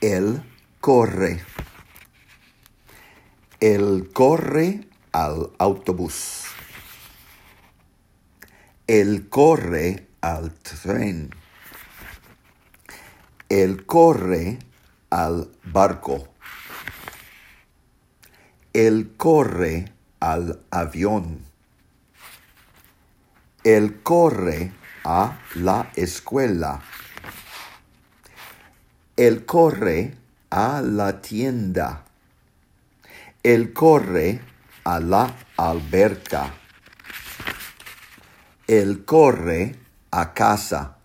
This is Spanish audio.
Él corre. Él corre al autobús. Él corre al tren. Él corre al barco. Él corre al avión. Él corre a la escuela. Él corre a la tienda. Él corre a la alberca. Él corre a casa.